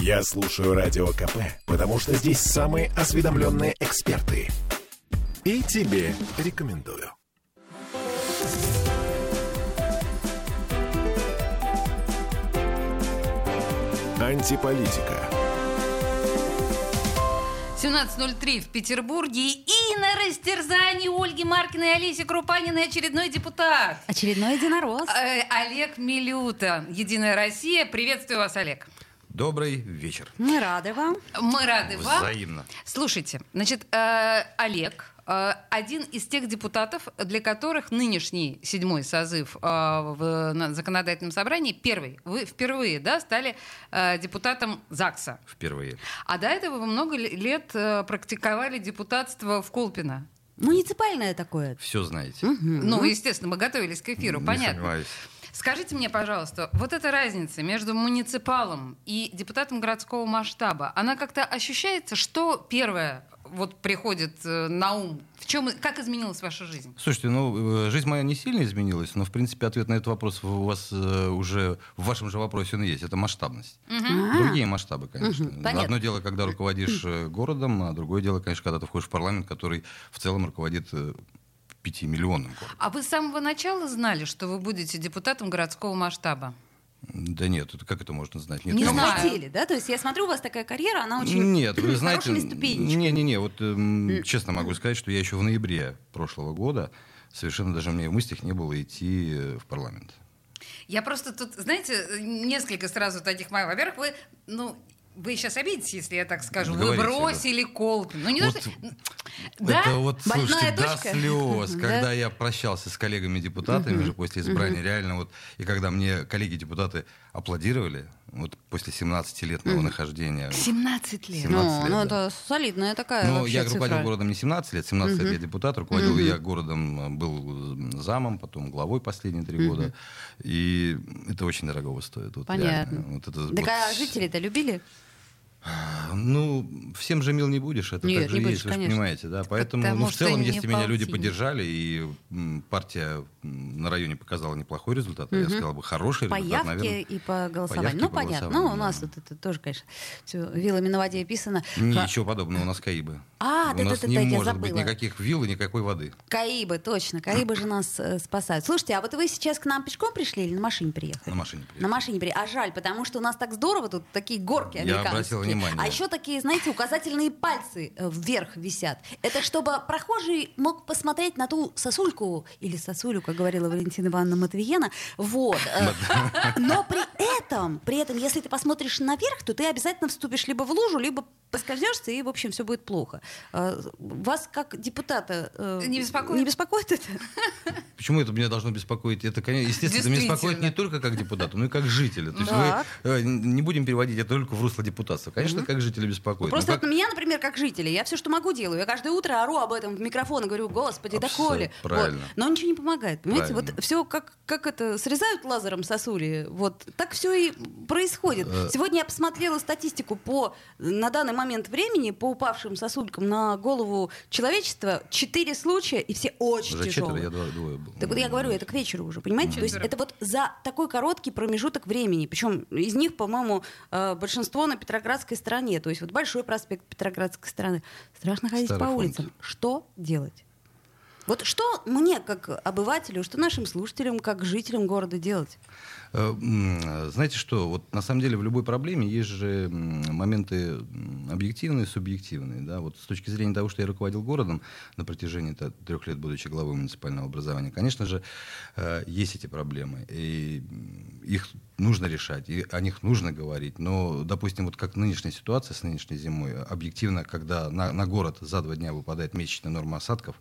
Я слушаю Радио КП, потому что здесь самые осведомленные эксперты. И тебе рекомендую. Антиполитика. 17.03 в Петербурге. И на растерзании Ольги Маркиной и Олеси Крупаниной очередной депутат. Очередной единорос. Э, Олег Милюта, Единая Россия. Приветствую вас, Олег. Добрый вечер. Мы рады вам. Мы рады вам. Взаимно. Слушайте, значит, э, Олег э, один из тех депутатов, для которых нынешний седьмой созыв э, в на законодательном собрании первый. Вы впервые, да, стали э, депутатом ЗАГСа. Впервые. А до этого вы много лет э, практиковали депутатство в Колпино. Муниципальное такое. Все знаете. Ну, естественно, мы готовились к эфиру, Не понятно. сомневаюсь. Скажите мне, пожалуйста, вот эта разница между муниципалом и депутатом городского масштаба, она как-то ощущается, что первое вот приходит э, на ум? В чем, как изменилась ваша жизнь? Слушайте, ну, э, жизнь моя не сильно изменилась, но, в принципе, ответ на этот вопрос у вас э, уже в вашем же вопросе он есть. Это масштабность. Другие масштабы, конечно. Понятно. Одно дело, когда руководишь городом, а другое дело, конечно, когда ты входишь в парламент, который в целом руководит э, пятимиллионным городом. А вы с самого начала знали, что вы будете депутатом городского масштаба? Да нет, это как это можно знать? Нет, Не Не я- знаю. хотели, да? То есть я смотрю, у вас такая карьера, она очень Нет, вы знаете, не-не-не, вот эм, честно могу сказать, что я еще в ноябре прошлого года совершенно даже мне в мыслях не было идти э, в парламент. Я просто тут, знаете, несколько сразу таких моих. Во-первых, вы, ну, вы сейчас обидитесь, если я так скажу. Вы бросили Колпин. Ну, не Вот что... Да? Это вот, Больная слушайте, до точка? слез, Да. когда я прощался с коллегами-депутатами уже после избрания, реально вот, и когда мне коллеги-депутаты аплодировали, вот после 17-летнего нахождения. 17 лет. 17 Ну, лет, ну, да. это солидная такая Ну, я руководил цифра. городом не 17 лет, 17 лет я депутат, руководил я городом, был замом, потом главой последние три года. И это очень дорогого стоит. Вот Понятно. реально. Вот это Так вот а жители-то любили? Ну, всем же мил не будешь, это Нет, так же не есть, будешь, вы же понимаете, да. Поэтому, Потому ну, в целом, если меня люди поддержали, и партия на районе показала неплохой результат, а я сказал бы хороший По результат, явке наверное. и по голосованию. ну, по понятно. Ну, у нас да. вот это тоже, конечно, все вилами на воде писано. Ха- Ничего подобного, у нас Каибы. А, у нас да-да-да, не я может быть забыла. никаких вилл и никакой воды. Каибы, точно. Каибы же нас э, спасают. Слушайте, а вот вы сейчас к нам пешком пришли или на машине приехали? На машине приехали. На машине приехали. А жаль, потому что у нас так здорово тут такие горки Я американские. обратил внимание. А еще такие, знаете, указательные пальцы э, вверх висят. Это чтобы прохожий мог посмотреть на ту сосульку, или сосулю, как говорила Валентина Ивановна Матвиена. Вот. Э, Но при этом, при этом, если ты посмотришь наверх, то ты обязательно вступишь либо в лужу, либо поскользнешься, и, в общем, все будет плохо. Э, Вас, как депутата, э, Не беспокоит? Не беспокоит это? Почему это меня должно беспокоить? Это, конечно, естественно, это меня беспокоит не только как депутата, но и как жителя. То есть Так. мы э, не будем переводить это только в русло депутатства. Конечно, как жителя беспокоит. Просто как- меня, например, как жителя, я все, что могу, делаю. Я каждое утро ору об этом в микрофон и говорю, господи, да Абсолютно коли. правильно. Вот. Но ничего не помогает. Понимаете, Правильно. вот все как, как это, срезают лазером сосули, вот так все и происходит. Э. Сегодня я посмотрела статистику по, на данный момент времени, по упавшим сосулькам на голову человечества. Четыре случая, и все очень Уже четверо, тяжелые. я два- двое был. Так вот я говорю, это к вечеру уже, понимаете? То есть Четверо. это вот за такой короткий промежуток времени. Причем из них, по-моему, э, большинство на Петроградской стороне. То есть вот большой проспект Петроградской стороны. Страшно ходить Старый по фонд. улицам. Что делать? Вот что мне, как обывателю, что нашим слушателям, как жителям города делать? Э, Знаете что, вот на самом деле в любой проблеме есть же моменты объективные субъективные. Да? Вот с точки зрения того, что я руководил городом на протяжении трех лет, будучи главой муниципального образования, конечно же, э, есть эти проблемы. И их нужно решать, и о них нужно говорить. Но, допустим, вот как нынешняя ситуация с нынешней зимой, объективно, когда на, на город за два дня выпадает месячная норма осадков,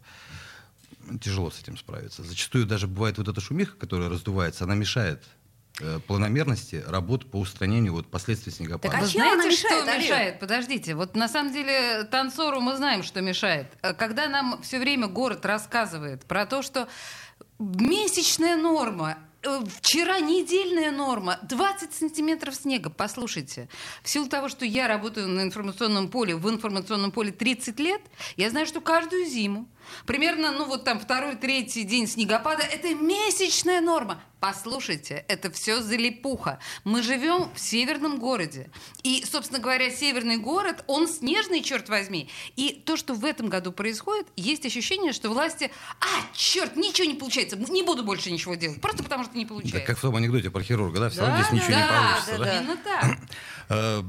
тяжело с этим справиться. Зачастую даже бывает вот эта шумиха, которая раздувается, она мешает э, планомерности работ по устранению вот последствий снегопада. Так а Вы знаете, мешает, что Олег? мешает? Подождите, вот на самом деле танцору мы знаем, что мешает. Э, Когда нам все время город рассказывает про то, что месячная норма, э, вчера недельная норма, 20 сантиметров снега. Послушайте, в силу того, что я работаю на информационном поле, в информационном поле 30 лет, я знаю, что каждую зиму Примерно, ну вот там второй, третий день снегопада – это месячная норма. Послушайте, это все залипуха. Мы живем в северном городе. И, собственно говоря, северный город, он снежный, черт возьми. И то, что в этом году происходит, есть ощущение, что власти, а, черт, ничего не получается, не буду больше ничего делать, просто потому что не получается. Да, как в том анекдоте про хирурга, да? Все равно Да, здесь ничего да, не получится. да, да? да, именно так.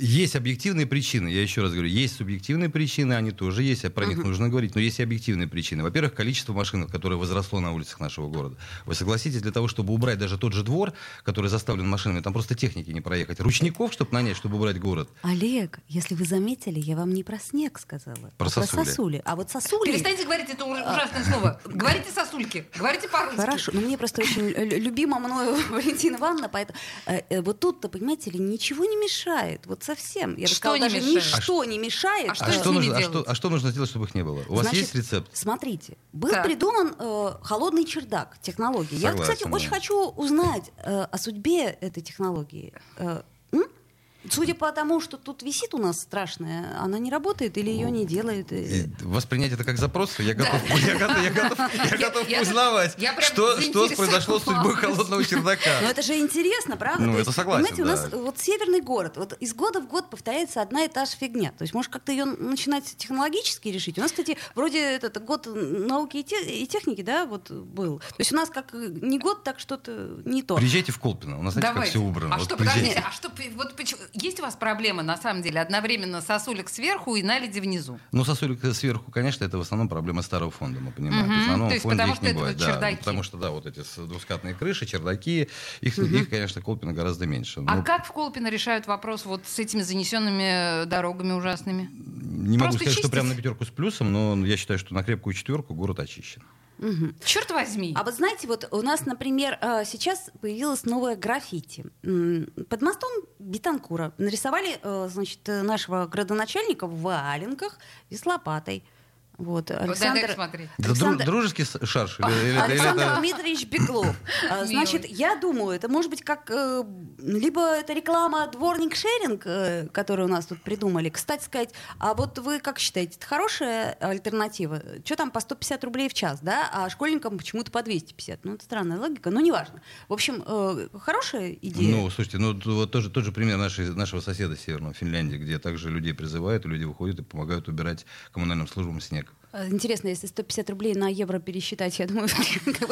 Есть объективные причины, я еще раз говорю, есть субъективные причины, они тоже есть, а про них нужно говорить, но есть и объективные причины. Во-первых, количество машин, которое возросло на улицах нашего города. Вы согласитесь, для того, чтобы убрать даже тот же двор, который заставлен машинами, там просто техники не проехать. Ручников, чтобы нанять, чтобы убрать город. Олег, если вы заметили, я вам не про снег сказала, Про а сосули. про сосули. А вот сосули... Перестаньте говорить это уж- ужасное слово. Говорите сосульки, говорите по-русски. Хорошо, но мне просто очень лю- любима мною Валентина Ивановна, поэтому э, э, вот тут-то, понимаете ли, ничего не мешает, вот совсем. Я бы Что сказала, не даже мешает? ничто не мешает. А что А что, нужно, а, что, а что нужно сделать, чтобы их не было? У вас Значит, есть рецепт? Смотрите, был Так. придуман э, холодный чердак технологии. Я, Согласен, кстати, да. очень хочу узнать э, о судьбе этой технологии. Э? Судя по тому, что тут висит у нас страшная, она не работает или ее не делают. э, И воспринять это как запрос, я готов, я готов, я готов, я готов я- узнавать, я что, произошло с судьбой холодного чердака. Но это же интересно, правда? Ну, То это есть, согласен, Понимаете, у нас вот северный город, вот из года в год повторяется одна и та же фигня. То есть, может, как-то ее начинать технологически решить. У нас, кстати, вроде этот год науки и, те- и техники, да, вот был. То есть у нас как э, не год, так что-то не то. Приезжайте в Колпино, у нас знаете, как все убрано. А Вот что, подождите, а что, вот почему, есть у вас проблема, на самом деле, одновременно сосулек сверху и наледи внизу? Ну, сосулек сверху, конечно, это в основном проблема старого фонда, мы понимаем. Мгм. В основном То есть фонде потому их что не бывает. вот да, чердаки. потому что, да, вот эти двускатные крыши, чердаки, их, их конечно, Колпино гораздо меньше. А Ну, как в Колпино решают вопрос вот с этими занесенными дорогами ужасными? Не могу просто сказать, что чистить? прям на пятерку с плюсом, но я считаю, что на крепкую четверку город очищен. Черт возьми! А вот знаете, вот у нас, например, э, сейчас появилась новая граффити. Под мостом Бетанкура нарисовали, э, значит, э, нашего градоначальника в валенках и с лопатой. Вот, Александр, дру- Александр- дружеский шарш? Или, или это- или Александр это- Дмитриевич Беглов. А, Значит, я думаю, это может быть как э, либо это реклама дворник шеринг, э, которую у нас тут придумали. Кстати сказать, а вот вы как считаете, это хорошая альтернатива? Что там по 150 рублей в час, да? А школьникам почему-то по 250. Ну, это странная логика, но неважно. В общем, э, хорошая идея. Ну, слушайте, ну вот тоже, тот же пример нашей, нашего соседа северного Финляндии, где также людей призывают, люди выходят и помогают убирать коммунальным службам снег. Интересно, если 150 рублей на евро пересчитать, я думаю, будто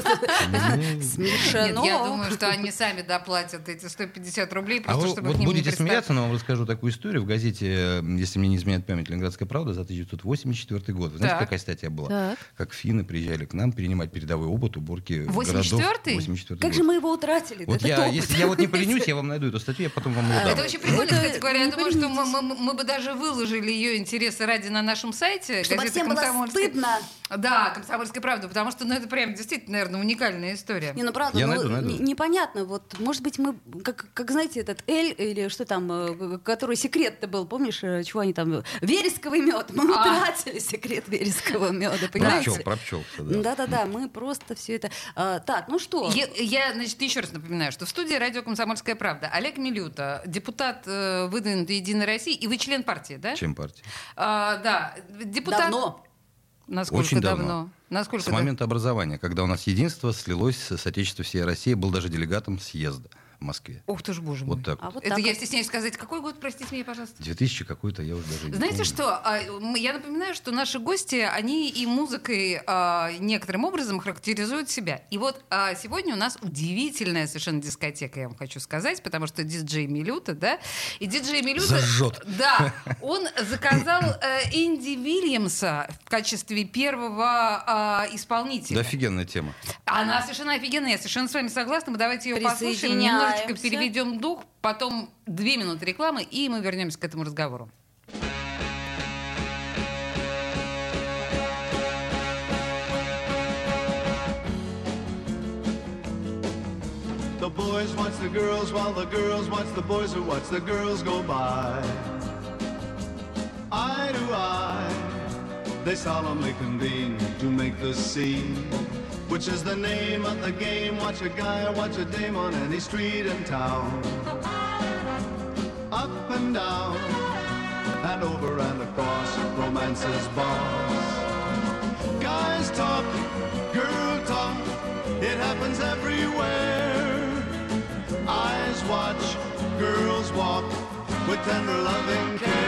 смешно. Я думаю, что они сами доплатят эти 150 рублей, А просто чтобы вот будете смеяться, но вам расскажу такую историю. В газете, если мне не изменяет память, «Ленинградская правда» за 1984 год. Вы знаете, какая статья была? Как финны приезжали к нам перенимать передовой опыт уборки 84-й? городов. 84 Как же мы его утратили? Вот я, если я вот не поленюсь, я вам найду эту статью, я потом вам ее дам. Это очень прикольно, кстати говоря. Я думаю, что мы, бы даже выложили ее интересы ради на нашем сайте. Чтобы всем было. Стыдно. Да, «Комсомольская правда», потому что ну, это прям действительно, наверное, уникальная история. Не, ну правда, Я ну, найду, найду. не- непонятно. Вот, может быть, мы, как, как знаете, этот Эль или что там, э, который секрет-то был, помнишь, э, чего они там, вересковый мед. Мы А. утратили секрет верескового меда, Про понимаете? пчел, про пчел. да. Да-да-да, мы просто все это... а, так, ну что? Я, я, значит, еще раз напоминаю, что в студии радио «Комсомольская правда» Олег Милюта, депутат э, выдвинутой «Единой России», и вы член партии, да? Чем партия? А, да, депутат... Давно. Насколько Очень давно? давно. Насколько С давно? момента образования, когда у нас единство слилось с Отечеством всей России, был даже делегатом съезда в Москве. Ух ты ж, боже мой. Вот так. А вот. вот Это так я вот. стесняюсь сказать. Какой год, простите меня, пожалуйста? 2000 какой-то, я уже даже не Знаете помню. что, а, я напоминаю, что наши гости, они и музыкой а, некоторым образом характеризуют себя. И вот а, сегодня у нас удивительная совершенно дискотека, я вам хочу сказать, потому что диджей Милюта, да, и диджей Милюта... Зажжет. Да, он заказал э, Энди Вильямса в качестве первого исполнителя. Да офигенная тема. Она совершенно офигенная, я совершенно с вами согласна. Мы давайте ее послушаем. Немножечко переведем дух, потом две минуты рекламы, и мы вернемся к этому разговору. The boys watch the girls while the girls watch the boys who watch the girls go by. Eye to eye, they solemnly convene to make the scene, which is the name of the game. Watch a guy watch a dame on any street in town. Up and down, and over and across romance's bars. Guys talk, girl talk, it happens everywhere. Eyes watch, girls walk with tender loving care.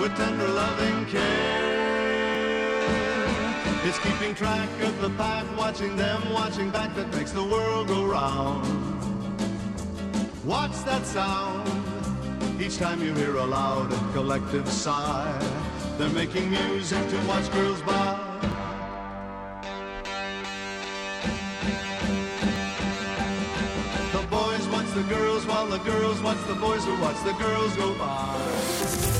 With tender loving care. It's keeping track of the pack, watching them, watching back that makes the world go round. Watch that sound? Each time you hear a loud and collective sigh, they're making music to watch girls by. The boys watch the girls while the girls watch the boys who watch the girls go by.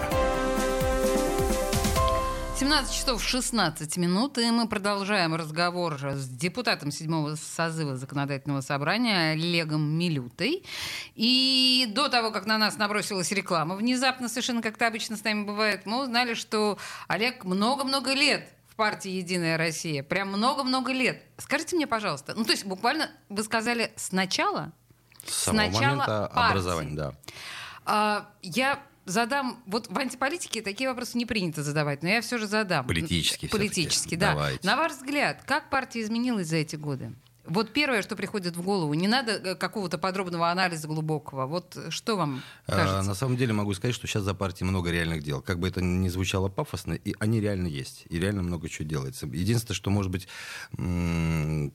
17 часов 16 минут, и мы продолжаем разговор с депутатом седьмого созыва законодательного собрания Олегом Милютой. И до того, как на нас набросилась реклама, внезапно, совершенно как-то обычно с нами бывает, мы узнали, что Олег много-много лет в партии «Единая Россия». Прям много-много лет. Скажите мне, пожалуйста, ну то есть буквально вы сказали сначала? С самого момента партии. образования, да. А, я задам... Вот в антиполитике такие вопросы не принято задавать, но я все же задам. Политически, всё-таки. да. Давайте. На ваш взгляд, как партия изменилась за эти годы? Вот первое, что приходит в голову, не надо э, какого-то подробного анализа глубокого. Вот что вам А, кажется? На самом деле могу сказать, что сейчас за партией много реальных дел. Как бы это ни звучало пафосно, и они реально есть. И реально много чего делается. Единственное, что, может быть,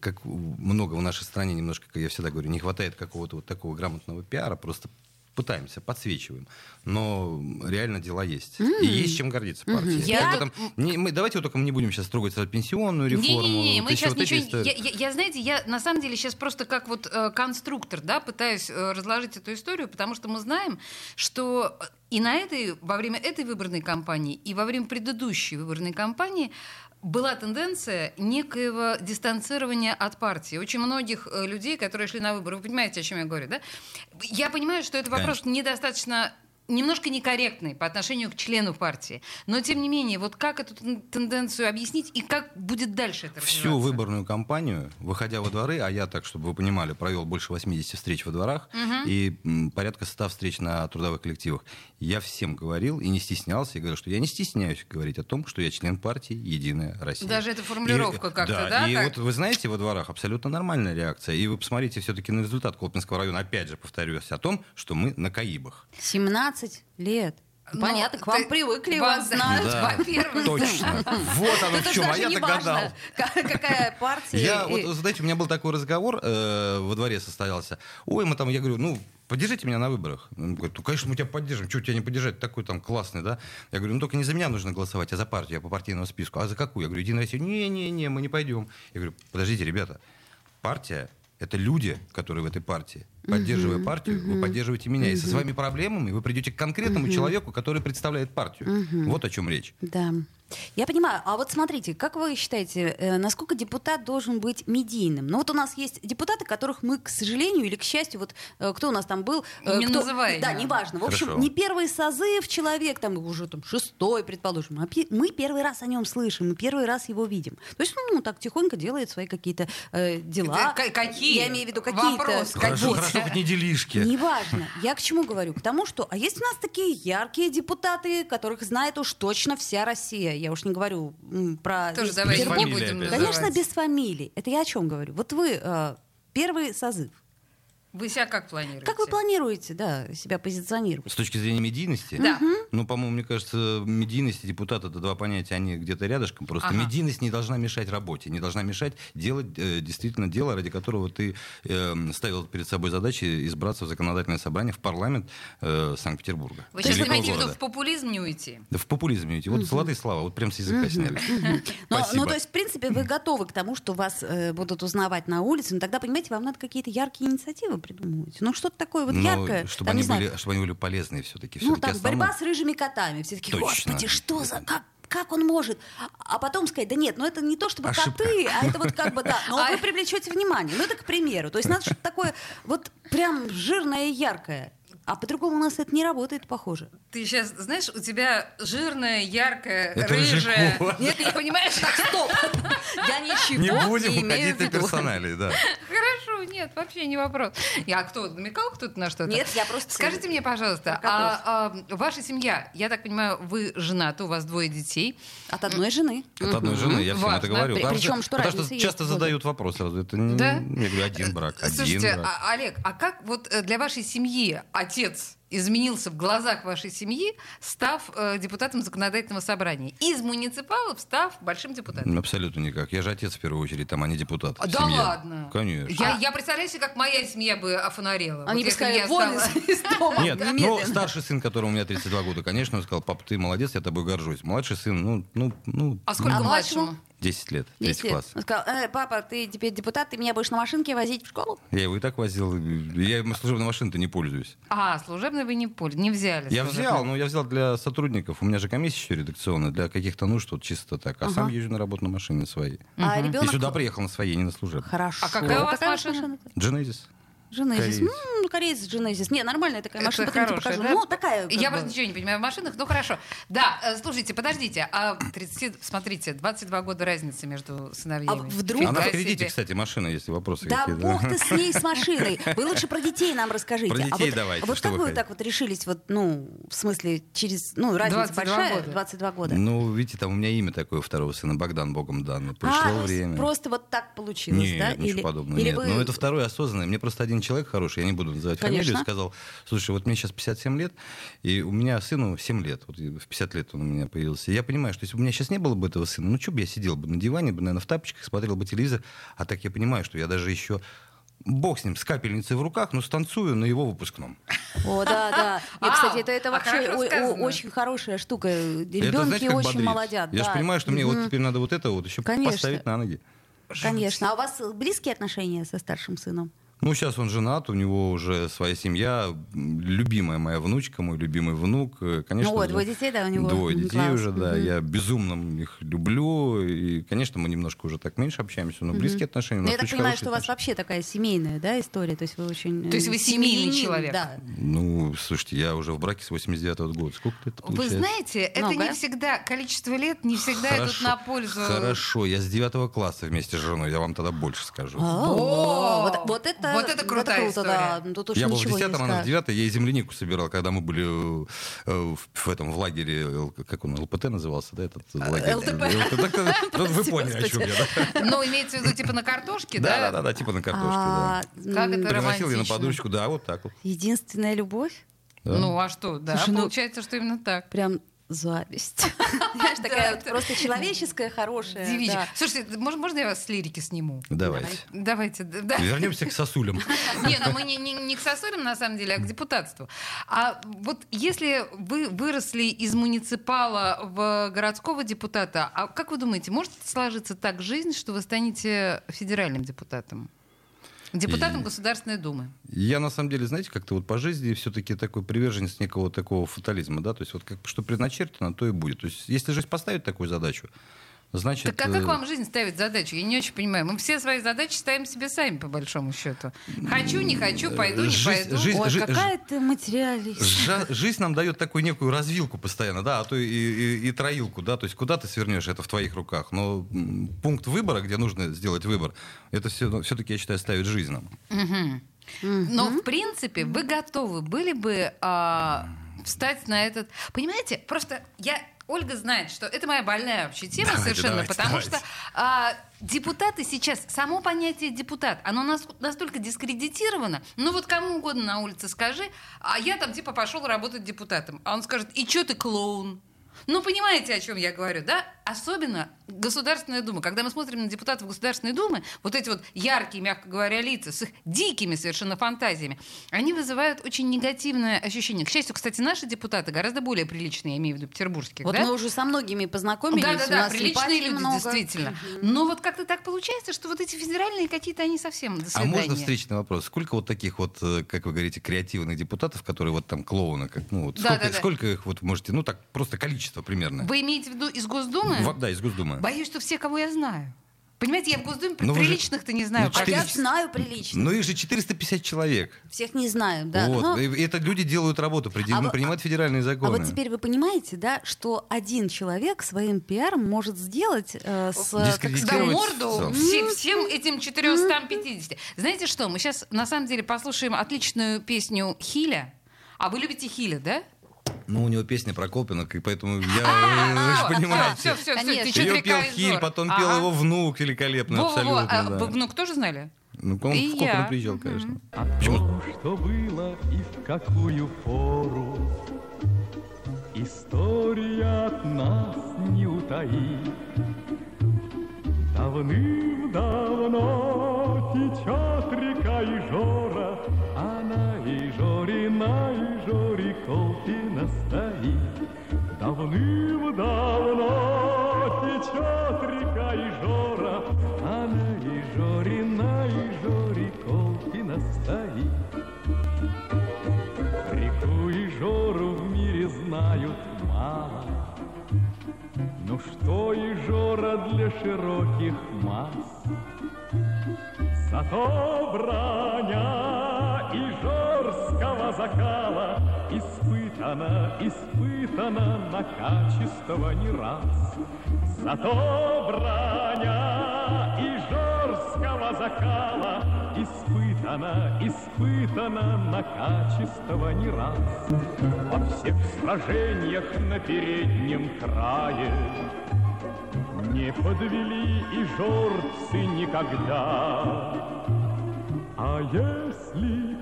как много в нашей стране, немножко, как я всегда говорю, не хватает какого-то вот такого грамотного пиара, просто пытаемся, подсвечиваем. Но реально дела есть. И есть чем гордиться партией. Я- Как бы там- не- мы, давайте вот только не будем сейчас трогать пенсионную реформу. Не-не-не, мы эти сейчас вот эти ничего... истории. Я, я- я, знаете, я на самом деле сейчас просто как вот э, конструктор, да, пытаюсь э, разложить эту историю, потому что мы знаем, что и на этой, во время этой выборной кампании, и во время предыдущей выборной кампании была тенденция некоего дистанцирования от партии. Очень многих э, людей, которые шли на выборы, вы понимаете, о чем я говорю, да? Я понимаю, что это вопрос недостаточно немножко некорректный по отношению к члену партии. Но, тем не менее, вот как эту тен- тенденцию объяснить и как будет дальше это Всю выборную кампанию, выходя во дворы, а я так, чтобы вы понимали, провел больше 80 встреч во дворах и м, порядка 100 встреч на трудовых коллективах, я всем говорил и не стеснялся, и говорил, что я не стесняюсь говорить о том, что я член партии «Единая Россия». Даже эта формулировка И- как-то, да, И так? вот вы знаете, во дворах абсолютно нормальная реакция. И вы посмотрите все-таки на результат Колпинского района, опять же повторюсь, о том, что мы на Каибах. 17 лет. Но Понятно, к вам ты- привыкли, вас знают. Да, Во-первых, точно. Вот оно в чем, а даже я не догадал. важно, ка- какая партия. Я, вот, знаете, у меня был такой разговор э, во дворе состоялся. Ой, мы там, я говорю, ну, поддержите меня на выборах. Он говорит, ну, конечно, мы тебя поддержим. Чего тебя не поддержать? Такой там классный, да? Я говорю, ну, только не за меня нужно голосовать, а за партию, я по партийному списку. А за какую? Я говорю, Единая Россия. Не-не-не, мы не пойдем. Я говорю, подождите, ребята, партия — это люди, которые в этой партии. Поддерживая партию, вы поддерживаете меня. И со своими проблемами вы придете к конкретному человеку, который представляет партию. Вот о чем речь. Да. Я понимаю. А вот смотрите, как вы считаете, э, насколько депутат должен быть медийным? Ну вот у нас есть депутаты, которых мы, к сожалению или к счастью, вот э, кто у нас там был... э, Не кто- называй Да, неважно. В общем, Хорошо. не первый созыв человек, там уже там шестой, предположим, а мы первый раз о нем слышим, мы первый раз его видим. То есть, ну, так тихонько делает свои какие-то э, дела. Это ка- какие? Я имею в виду какие-то... Вопрос, Хорошо, Вот. хорошо. Хорошо, хоть не делишки. Неважно. Я к чему говорю? К тому, что... А есть у нас такие яркие депутаты, которых знает уж точно вся Россия. Я уж не говорю про Тоже Без не будем. Конечно, без фамилий. Это я о чем говорю? Вот вы э, первый созыв. Вы себя как планируете? Как вы планируете, да, себя позиционировать? С точки зрения медийности? Да. Ну, по-моему, мне кажется, медийность и депутат это два понятия, они где-то рядышком. Просто Ага. медийность не должна мешать работе, не должна мешать делать э, действительно дело, ради которого ты э, ставил перед собой задачи избраться в законодательное собрание, в парламент э, Санкт-Петербурга. Вы сейчас имеете в виду в популизм не уйти? Да в популизм идти. Вот золотые слова, вот прям с языка сняли. Ну, то есть, в принципе, вы готовы к тому, что вас э, будут узнавать на улице, но тогда, понимаете, вам надо какие-то яркие инициативы придумывать. Ну, что-то такое вот Но яркое. чтобы, там, они знаю, были, чтобы они были полезные все-таки. ну, там, борьба с рыжими котами. Все таки Точно. господи, что за... Как, как он может? А потом сказать, да нет, ну это не то чтобы Ошибка. коты, а это вот как бы, да. Но А- вы привлечете внимание. Ну, это к примеру. То есть надо что-то такое вот прям жирное и яркое. А по-другому у нас это не работает, похоже. Ты сейчас, знаешь, у тебя жирная, яркая, Это рыжая. Рыжикова. Нет, ты понимаешь? Так, стоп. Я ничего Не будем не имею уходить на виду. персоналии, да. Хорошо, нет, вообще не вопрос. Я кто, намекал кто-то на что-то? Нет, я просто- Скажите мне, пожалуйста, а, а, ваша семья, я так понимаю, вы женаты, у вас двое детей. От одной жены. От одной жены, я всем это говорю. Причем, что- Потому что разница есть часто задают вопрос сразу. Это не, один брак, один Слушайте, брак. а, Олег, а как вот э, для вашей семьи отец отец изменился в глазах вашей семьи, став э, депутатом законодательного собрания? Из муниципалов став большим депутатом? Абсолютно никак. Я же отец в первую очередь, там, а не депутат. А, Да семье. ладно. Конечно. Я, я представляю себе, как моя семья бы офонарела. Они бы Вот если сказали, я вон стала- из, из дома. Нет, ну, немедленно. старший сын, которому у меня 32 года, конечно, он сказал, пап, ты молодец, я тобой горжусь. Младший сын, ну, ну, ну, А сколько А младшему? младшему? 10 лет, Десять 10 лет. класс. Он сказал, «Э, папа, ты теперь депутат, ты меня будешь на машинке возить в школу? Я его и так возил. Я им служебной машиной-то не пользуюсь. А, служебный вы не поняли, не взяли. Я взял, но я взял для сотрудников. У меня же комиссия еще редакционная, для каких-то нужд, вот чисто так. А сам езжу на работу на машине своей. А И ребенок... сюда приехал на своей, не на служебной. Хорошо. А какая у вас машина? машина-то? Genesis. Кореец. Ну, кореец Genesis. Не, нормальная такая Это машина, потом тебе хорошая, покажу. да? Ну, такая Я бы. просто ничего не понимаю в машинах, ну хорошо. Да, э, слушайте, подождите, а 30, смотрите, 22 года разницы между сыновьями. А вдруг- Она в кредите, кстати, машина, если вопросы Да какие-то. бог ты с ней, с машиной. Вы лучше про детей нам расскажите. Про а детей вот, давайте, а вот что как вы вы хотите? так вот решились, вот, ну, в смысле, через, ну, разница 22 большая, года. 22 года. Ну, видите, там у меня имя такое второго сына, Богдан, богом данный. Пришло А, время. Просто вот так получилось, Нет, да? ничего подобного. или нет. вы- Но это второй осознанный. Мне просто один человек хороший, я не буду называть Конечно. фамилию, сказал, слушай, вот мне сейчас 57 лет, и у меня сыну 7 лет. Вот в 50 лет он у меня появился. И я понимаю, что если бы у меня сейчас не было бы этого сына, ну что бы я сидел бы на диване, бы, наверное, в тапочках, смотрел бы телевизор, а так я понимаю, что я даже еще Бог с ним, с капельницей в руках, но станцую на его выпускном. О, да, да. Нет, кстати, это, это а вообще хорошо о- о- очень хорошая штука. Ребенки очень бодрит? молодят. Я да. же понимаю, что мне вот Мгм. теперь надо вот это вот еще Конечно. поставить на ноги. Конечно. А у вас близкие отношения со старшим сыном? Ну, сейчас он женат, у него уже своя семья, любимая моя внучка, мой любимый внук. э, Конечно, Ну вот, двое детей, да, у него? Двое детей класс. уже, да. Мгм. Я безумно их люблю. И, конечно, мы немножко уже так меньше общаемся, но близкие отношения. у Ну, я так понимаю, что у вас вообще такая семейная, да, история? То есть вы очень... То есть э, вы семейный семьянин, человек? Да. Ну, слушайте, я уже в браке с 89 года. Сколько это Вы получается? знаете, это Много? не всегда, количество лет не всегда идут на пользу. Хорошо, я с 9 класса вместе с женой, я вам тогда больше скажу. О, вот, вот это, Вот это крутая круто, да. история. Ну, Тут уж Я был в ничего не 10 она в скажешь. 9 я и землянику собирал, когда мы были э, э, в, в этом в лагере, Л- как он, ЛПТ назывался, да, этот лагерь? ЛТП. Ну, Вы поняли, о чем я, да? Ну, имеется в виду типа на картошке, Да, да? да, да, да, типа на картошке, А, да. Как м, это Приносил я на подушечку, да, вот так вот. Единственная любовь? Да. Ну, а что, да, ну- получается, что именно так. Прям зависть. Знаешь, такая просто человеческая, хорошая. Слушайте, можно, я вас с лирики сниму? Давайте. Давайте, да. да. Вернемся к сосулям. Не, ну мы не к сосулям, на самом деле, а к депутатству. А вот если вы выросли из муниципала в городского депутата, а как вы думаете, может сложиться так жизнь, что вы станете федеральным депутатом? Депутатом И- Государственной Думы. Я, на самом деле, знаете, как-то вот по жизни все-таки такой приверженец некого такого фатализма, да, то есть вот как, что предначертано, то и будет. То есть если жизнь поставит такую задачу, Значит, Так а как э, вам жизнь ставит задачу? Я не очень понимаю. Мы все свои задачи ставим себе сами, по большому счету. Хочу, не хочу, пойду, не Жизнь- пойду. жизнь- Ой, жи- какая ты материалист. Жа- Жизнь нам дает такую некую развилку постоянно, да, а то и, и- и троилку, да, то есть куда ты свернешь, это в твоих руках. Но пункт выбора, где нужно сделать выбор, это все, все-таки, я считаю, ставит жизнь нам. Но, в принципе, вы готовы были бы а, встать на этот... Понимаете, просто я... Ольга знает, что это моя больная вообще тема Давайте, совершенно, давайте, потому давайте. что а, депутаты сейчас, само понятие депутат, оно нас- настолько дискредитировано, ну вот кому угодно на улице скажи, а я там типа пошел работать депутатом, а он скажет, и что ты клоун? Ну, понимаете, о чем я говорю, да? Особенно Государственная Дума. Когда мы смотрим на депутатов Государственной Думы, вот эти вот яркие, мягко говоря, лица с их дикими совершенно фантазиями, они вызывают очень негативное ощущение. К счастью, кстати, наши депутаты гораздо более приличные, я имею в виду петербургских, Вот да? мы уже со многими познакомились, да, да, у да, нас приличные люди, много. действительно. Но вот как-то так получается, что вот эти федеральные какие-то, они совсем до А свидания. можно встречный вопрос? Сколько вот таких вот, э, как вы говорите, креативных депутатов, которые вот там клоуны, как, ну, вот, Да, сколько, да, да. сколько их вот можете, ну так, просто количество примерно? Вы имеете в виду из Госдумы? Во- да, из Госдумы. Боюсь, что все, кого я знаю. Понимаете, я в Госдуме Ну, приличных-то не знаю. ну, А четыре- я знаю прилично. Ну их же 450 человек. Всех не знаю, да. вот. Но- И это люди делают работу, при- А ну, вы- принимают федеральные А законы. вот теперь вы понимаете, да, что один человек своим пиаром может сделать э, с... как Дискредитировать Да, морду в целом. все- всем этим 450. Знаете что, мы сейчас на самом деле послушаем отличную песню Хиля. А вы любите Хиля, да? Ну, у него песня про Колпинок, и поэтому я, э, вы же понимаете. Все, все, все, Ее пел Хиль, потом пел его внук великолепно, абсолютно. а внук тоже знали? Ну, он И в Копру я. приезжал, конечно. А то, что было и в какую пору, История от нас не утаит. Давным-давно течет река Ижора, Она Ижорина, Ижори Стоит. Давным-давно течет река Ижора, Она Ижорина, Ижори Колпина стоит. Реку Ижору в мире знают мало, Ну что Ижора для широких масс? Зато броня Ижорского закала Испытана, испытана на качество не раз. Зато броня Ижорского закала Испытана, испытана на качество не раз. Во всех сражениях на переднем крае Не подвели и жорцы никогда. А если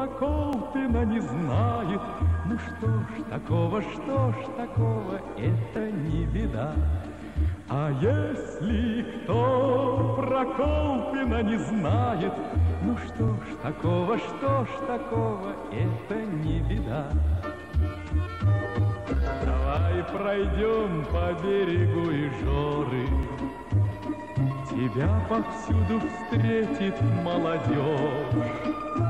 кто про Колпина не знает, Ну что ж такого, что ж такого, это не беда. А если кто про Колпина не знает, Ну что ж такого, что ж такого, это не беда. Давай пройдем по берегу Ижоры, Тебя повсюду встретит молодежь.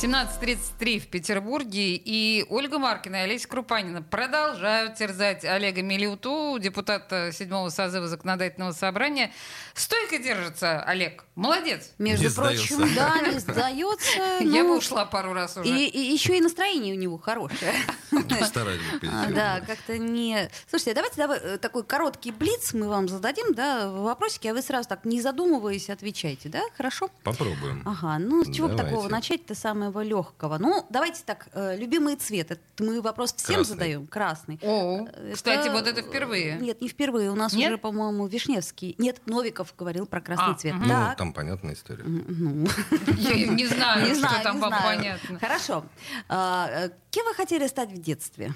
17.33 в Петербурге, и Ольга Маркина и Олеся Крупанина продолжают терзать Олега Милюту, депутата седьмого созыва законодательного собрания. Стойко держится, Олег. Молодец. Между Не прочим, сдается. да, не сдается. Я ну, бы ушла пару раз уже. И, и еще и настроение у него хорошее. А. Да, как-то не... Слушайте, давайте давай, э, такой короткий блиц мы вам зададим, да, вопросики, а вы сразу так, не задумываясь, отвечайте, да? Хорошо? Попробуем. Ага, ну с чего бы такого начать-то самое самого легкого. Ну, давайте так, э, любимый цвет. Это мы вопрос всем Красный. задаем. Красный. О, Это- кстати, вот это впервые. Нет, не впервые. У нас Нет? уже, по-моему, Вишневский. Нет, Новиков говорил про красный А, цвет. мгм. Ну, Так. там понятная история. Ну, Я не знаю, не что знаю, там не вам знаю. понятно. Хорошо. А, э, Кем вы хотели стать в детстве?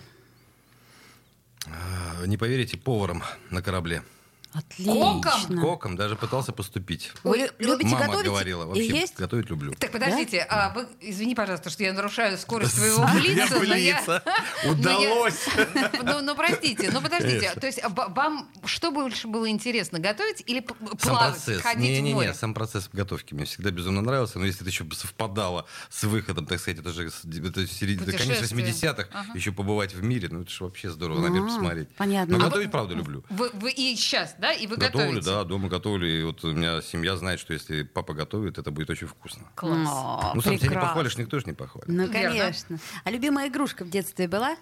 А, Не поверите, поваром на корабле. Отлично. Коком даже пытался поступить. Вы лю- любите Мама готовить говорила, вообще есть? готовить люблю. Так, подождите, а вы, извини, пожалуйста, что я нарушаю скорость твоего блица, но я... Удалось! Ну, ну, простите, ну, подождите, то есть а, вам что больше было интересно, готовить или плавать, процесс. ходить в Не-не-не, море? сам процесс готовки мне всегда безумно нравился. Но если это еще совпадало с выходом, так сказать, это же это середина, конец Путешествие. 80-х, Ага. еще побывать в мире, ну это же вообще здорово, наверное, А, посмотреть. понятно. Но А готовить, правда, люблю. Вы и сейчас, да, и вы Готовлю, готовите? да, дома готовлю. И вот у меня семья знает, что если папа готовит, это будет очень вкусно. Класс. О, ну, сам себя не прекрасно. похвалишь, никто же не похвалит. Ну, Верно. конечно. А любимая игрушка в детстве была?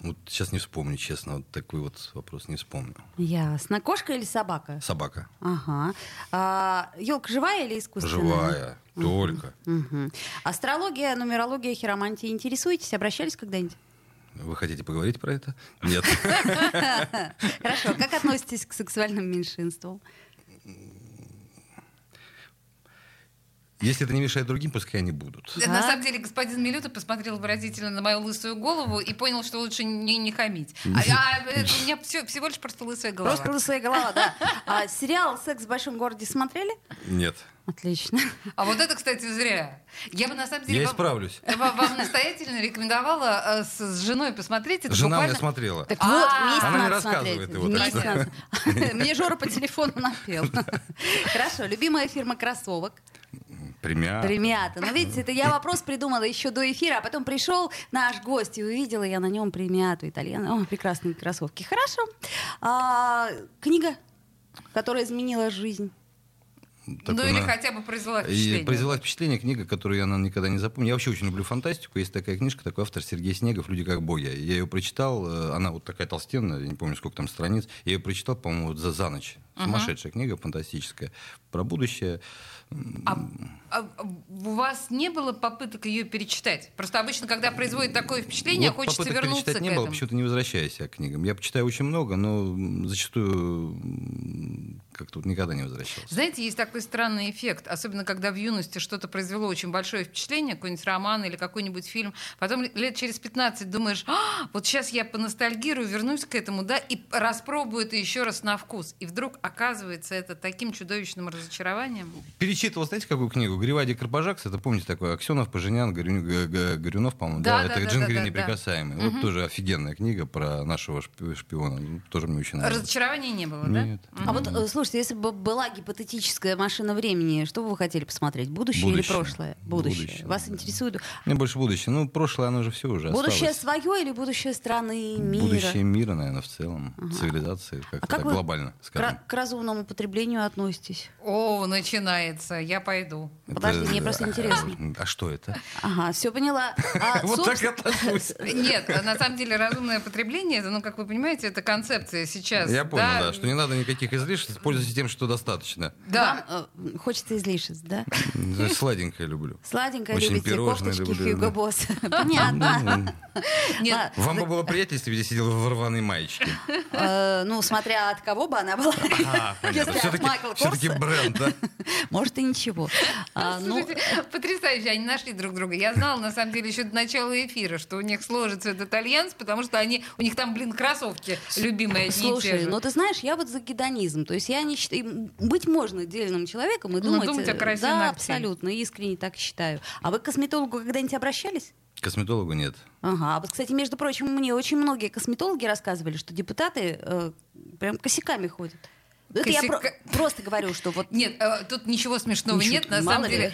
Вот сейчас не вспомню, честно, вот такой вот вопрос не вспомню. Ясно. Кошка или собака? Собака. Ага. А, елка живая или искусственная? Живая. Только. Мгм. Астрология, нумерология, хиромантия. Интересуетесь? Обращались когда-нибудь? Вы хотите поговорить про это? Нет. Хорошо. Как относитесь к сексуальным меньшинствам? Если это не мешает другим, пускай они будут. На Так. самом деле, господин Милюта посмотрел выразительно на мою лысую голову и понял, что лучше не, не хамить. А, я- это у меня всё- всего лишь просто лысая голова. Просто лысая голова, да. А, сериал «Секс в большом городе» смотрели? Нет. Отлично. А вот это, кстати, зря. Я бы на самом деле Я вам- исправлюсь. Вам, вам настоятельно рекомендовала э, с, с женой посмотреть это Жена буквально... меня смотрела. Так А, вот, вместе она не надо рассказывает смотреть. его, Мне Жора по телефону напел. Хорошо. Любимая фирма кроссовок? Премия. Премиата. Ну, видите, это я вопрос придумала еще до эфира, а потом пришел наш гость и увидела я на нем премиату итальяна. О, прекрасные кроссовки. Хорошо. А, книга, которая изменила жизнь. Так ну или она- хотя бы произвела И впечатление. произвела впечатление книга, которую я наверное, никогда не запомню. Я вообще очень люблю фантастику. Есть такая книжка, такой автор Сергей Снегов «Люди как боги». Я ее прочитал, э, она вот такая толстенная, я не помню, сколько там страниц. Я ее прочитал, по-моему, за, за ночь. Сумасшедшая книга, фантастическая. Про будущее. А, а у вас не было попыток ее перечитать? Просто обычно, когда производит такое впечатление, Вот хочется попыток вернуться перечитать к не было, этому. почему-то не возвращаюсь я к книгам. Я почитаю очень много, но зачастую как-то вот никогда не возвращался. Знаете, есть такой странный эффект, особенно когда в юности что-то произвело очень большое впечатление, какой-нибудь роман или какой-нибудь фильм, потом лет через 15 думаешь, «А, вот сейчас я поностальгирую, вернусь к этому, да, и распробую это еще раз на вкус. И вдруг оказывается это таким чудовищным разочарованием. Перечитывал, знаете, какую книгу? Гривади Карпажакс, это помните такой Аксенов, Поженян, Горюню- Г- Г- Горюнов, по-моему, Да, да, да, это да, Джингри да, да, неприкасаемый. Вот тоже офигенная книга про нашего шпи- шпиона. Ну, Тоже мне очень нравится. Разочарования не было, да? Нет. А вот, э, слушайте, если бы была гипотетическая машина времени, что бы вы хотели посмотреть? Будущее, Будущее. или прошлое? Будущее. Будущее, Вас да. интересует Мне больше будущее. Ну, прошлое, оно же все уже будущее осталось. свое или будущее страны, мира? Будущее мира, наверное, в целом. Цивилизации, как-то А как так вы глобально, скажем. ра- к разумному потреблению относитесь? О, начинается, я пойду. Подожди, Это- мне просто интересно. А что это? Ага, все поняла. А, Вот так собственно- отношусь. Нет, на самом деле разумное потребление, это, ну, как вы понимаете, это концепция сейчас. Я понял, да, что не надо никаких излишеств, пользуйтесь тем, что достаточно. Да. Вам э, хочется излишеств, да? Сладенькое люблю. Сладенькое Очень любите, пирожное кофточки люблю, Хьюго да. Босс. Понятно. Нет. Вам бы было приятнее, если бы я сидел в рваной маечке. Э, Ну, смотря от кого бы она была. А, понятно. Майкла Все-таки Корса, бренд, да? может и ничего. А, Ну, Слушайте, потрясающе, они нашли друг друга. Я знала, на самом деле, еще до начала эфира, что у них сложится этот альянс, потому что они, у них там, блин, кроссовки любимые одни Слушай, же. ну ты знаешь, я вот за гедонизм. То есть я не считаю... Быть можно отдельным человеком и Ну, думать... о э, красе Да, абсолютно, искренне так считаю. А вы к косметологу когда-нибудь обращались? К косметологу нет. Ага. А вот, кстати, между прочим, мне очень многие косметологи рассказывали, что депутаты э, прям косяками ходят. Это я про- просто говорю, что вот... Нет, э, тут ничего смешного Ничего, нет, на самом ли. деле.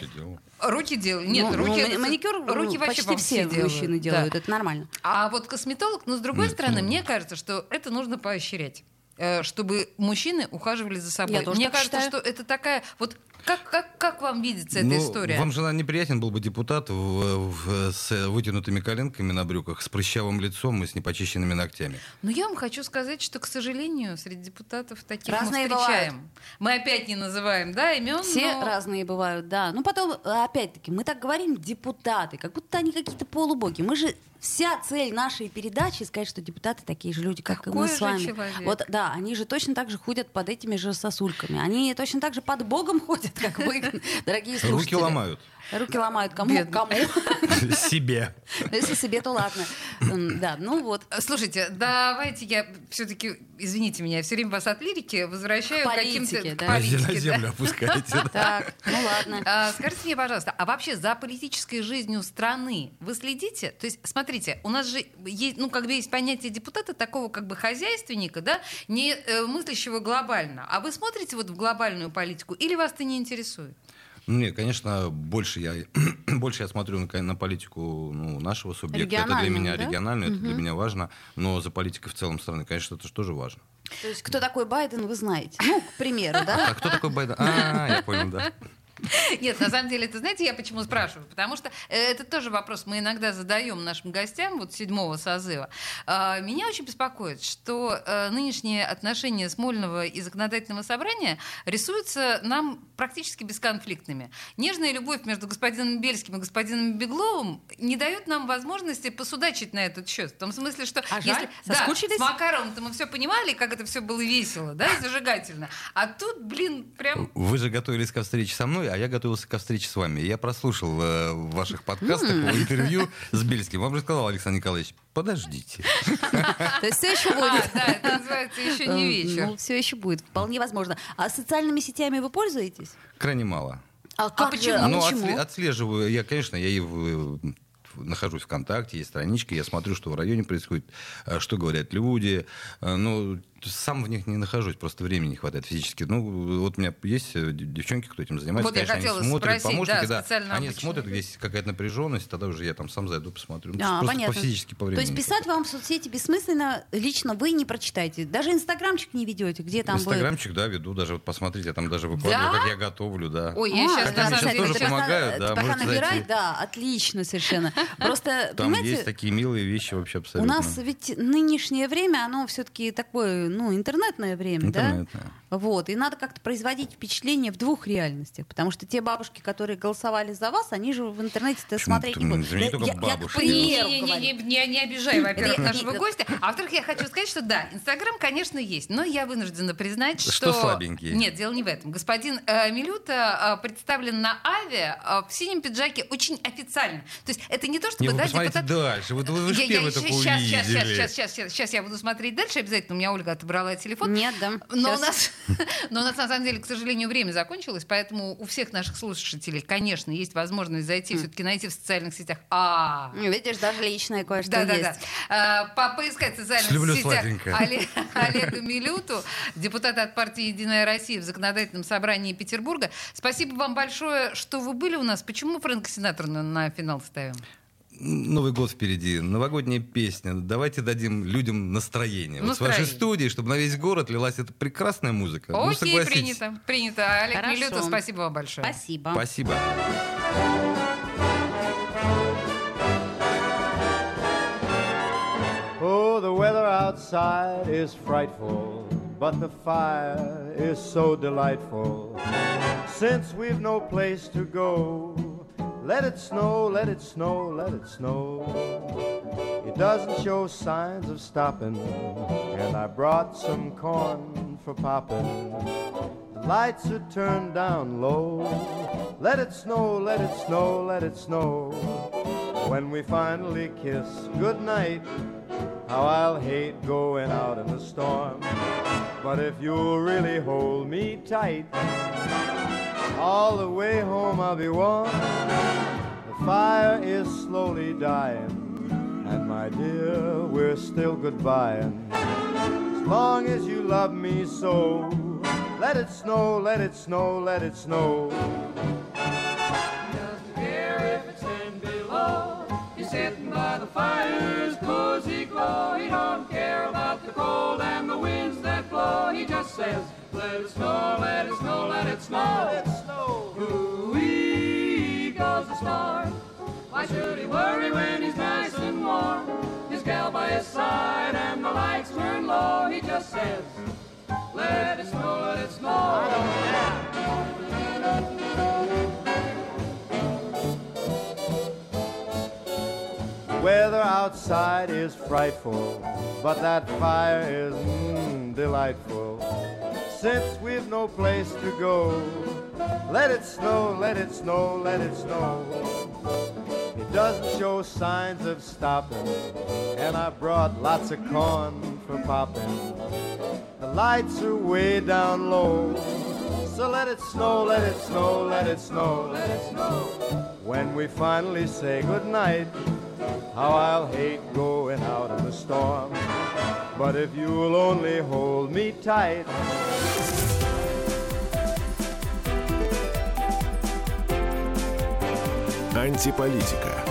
Руки делают. Нет, ну, руки... ну, маникюр руки ну, вообще, почти все делают. мужчины Да. делают, это нормально. А вот косметолог, ну, с другой Нет, стороны, ну, мне кажется, что это нужно поощрять э, чтобы мужчины ухаживали за собой. Я тоже Мне так кажется, считаю. что это такая вот Как, как, как вам видится эта Ну, история? Вам же неприятен был бы депутат в- в- с вытянутыми коленками на брюках, с прыщавым лицом и с непочищенными ногтями. Но я вам хочу сказать, что, к сожалению, среди депутатов таких Разные мы встречаем. Мы опять не называем, да, имен. Все но- разные бывают, да. Ну потом, опять-таки, мы так говорим депутаты, как будто они какие-то полубоги. Мы же вся цель нашей передачи сказать, что депутаты такие же люди, как и Какой мы же с вами. человек? Вот, да, они же точно так же ходят под этими же сосульками. Они точно так же под Богом ходят, как вы, дорогие слушатели. Руки ломают. Руки ломают. Кому? Бедный. Кому? Себе. Ну, Если себе, то ладно. Да, ну вот. Э, Слушайте, давайте я все-таки, извините меня, я все время вас от лирики возвращаю К каким-то политике, да. На политике, да. землю опускаете. да. Так, ну ладно. А, Скажите мне, пожалуйста, а вообще за политической жизнью страны вы следите? То есть, смотрите, у нас же есть, ну, как бы есть понятие депутата, такого как бы хозяйственника, да, не э, мыслящего глобально. А вы смотрите вот в глобальную политику или вас это не интересует? Ну, Нет, конечно, больше я, больше я смотрю на, на политику ну, нашего субъекта. Это для меня да? регионально, это для меня важно. Но за политикой в целом страны, конечно, это же тоже важно. То есть кто такой Байден, вы знаете. Ну, к примеру, да? А кто такой Байден? А, я понял, да. Нет, на самом деле, это знаете, я почему спрашиваю? Потому что э, это тоже вопрос мы иногда задаем нашим гостям вот седьмого созыва. А, Меня очень беспокоит, что э, нынешние отношения Смольного и Законодательного собрания рисуются нам практически бесконфликтными. Нежная любовь между господином Бельским и господином Бегловым не дает нам возможности посудачить на этот счет. В том смысле, что А если да, с Макаровым-то мы все понимали, как это все было весело, да, и зажигательно. А тут, блин, прям Вы же готовились ко встрече со мной, а я готовился ко встрече с вами. Я прослушал э, в ваших подкастах в интервью с Бельским. Вам же сказал Александр Николаевич, подождите. То есть все еще А, будет. да, это называется еще не вечер. Ну, все еще будет, вполне возможно. А социальными сетями вы пользуетесь? Крайне мало. А как же? почему? А ну, почему? отслеживаю. Я, конечно, я и в- в- нахожусь ВКонтакте, есть страничка, я смотрю, что в районе происходит, э, что говорят люди. Э, Ну, сам в них не нахожусь, просто времени не хватает физически. Ну, вот у меня есть э, девчонки, кто этим занимается, Вот я конечно, хотела они смотрят, спросить, помощники, да, да, они смотрят, где есть какая-то напряженность, тогда уже я там сам зайду, посмотрю. Ну, А, просто понятно. по физически, по То времени. есть не писать вам в соцсети бессмысленно, лично вы не прочитаете. Даже инстаграмчик не ведете, где там вы... Инстаграмчик, да, веду, даже вот посмотрите, я там даже выкладываю, Да? как я готовлю, да. Ой, я А, сейчас Хотя на мне сейчас деле... тоже помогают, надо- да, Пока зайти. да, отлично совершенно. Просто, Там есть такие милые вещи вообще у абсолютно. нас ведь нынешнее время, оно все-таки такое, ну, интернетное время, Интернетное. да? Вот, и надо как-то производить впечатление в двух реальностях, потому что те бабушки, которые голосовали за вас, они же в интернете-то смотреть не будут. Я- только я- я бабушки. Не, не, не, не, не обижай, во-первых, Не, нашего не, гостя. А во-вторых, я хочу сказать, что да, Инстаграм, конечно, есть, но я вынуждена признать, что... Что слабенький? Нет, дело не в этом. Господин э, Милюта э, представлен на Аве э, в синем пиджаке очень официально. То есть это не то, чтобы... Не, вы да, посмотрите депутат- дальше. Вот вы, вы же Я- я первый щас- такой щас, увидели. щас, щас, щас, щас я буду смотреть дальше обязательно. У меня Ольга отобрала телефон. Нет, да. Но у, нас, но у нас, на самом деле, к сожалению, время закончилось, поэтому у всех наших слушателей, конечно, есть возможность зайти, все-таки найти в социальных сетях. А, Видишь, даже личное кое-что да, да, есть. да. А, по- поискать в социальных Люблю сетях сладенькое. Оле- Олега Милюту, депутата от партии «Единая Россия» в законодательном собрании Петербурга. Спасибо вам большое, что вы были у нас. Почему Фрэнка Синатора на, на финал ставим? Новый год впереди, новогодняя песня. Давайте дадим людям настроение. Вот с вашей Настроение. студии, чтобы на весь город лилась эта прекрасная музыка. Ну, Окей, согласитесь. принято. Принято. Олег Хорошо. Милюта, спасибо вам большое. Спасибо. Спасибо. Oh, the weather outside is frightful, but the fire is so delightful. Since we've no place to go, let it snow, let it snow, let it snow. It doesn't show signs of stopping, and I brought some corn for popping. The lights are turned down low. Let it snow, let it snow, let it snow. When we finally kiss goodnight, how I'll hate going out in the storm. But if you'll really hold me tight, all the way home I'll be warm. The fire is slowly dying, and my dear, we're still goodbying. As long as you love me so, let it snow, let it snow, let it snow. doesn't care if it's ten below. He's sitting by the cozy. He don't care about the cold and the winds that blow. He just says, let it snow, let it snow, let it snow. Let it snow. Should he worry when he's nice and warm? His gal by his side and the lights turn low. He just says, Let it snow, let it snow. I don't care. Weather outside is frightful, but that fire is mm, delightful. Since we've no place to go, let it snow, let it snow, let it snow. It doesn't show signs of stopping, and I brought lots of corn for popping. The lights are way down low, so let it snow, let it snow, let it snow, let it snow. When we finally say goodnight, how I'll hate going out in the storm. But if you'll only hold me tight, Антиполитика.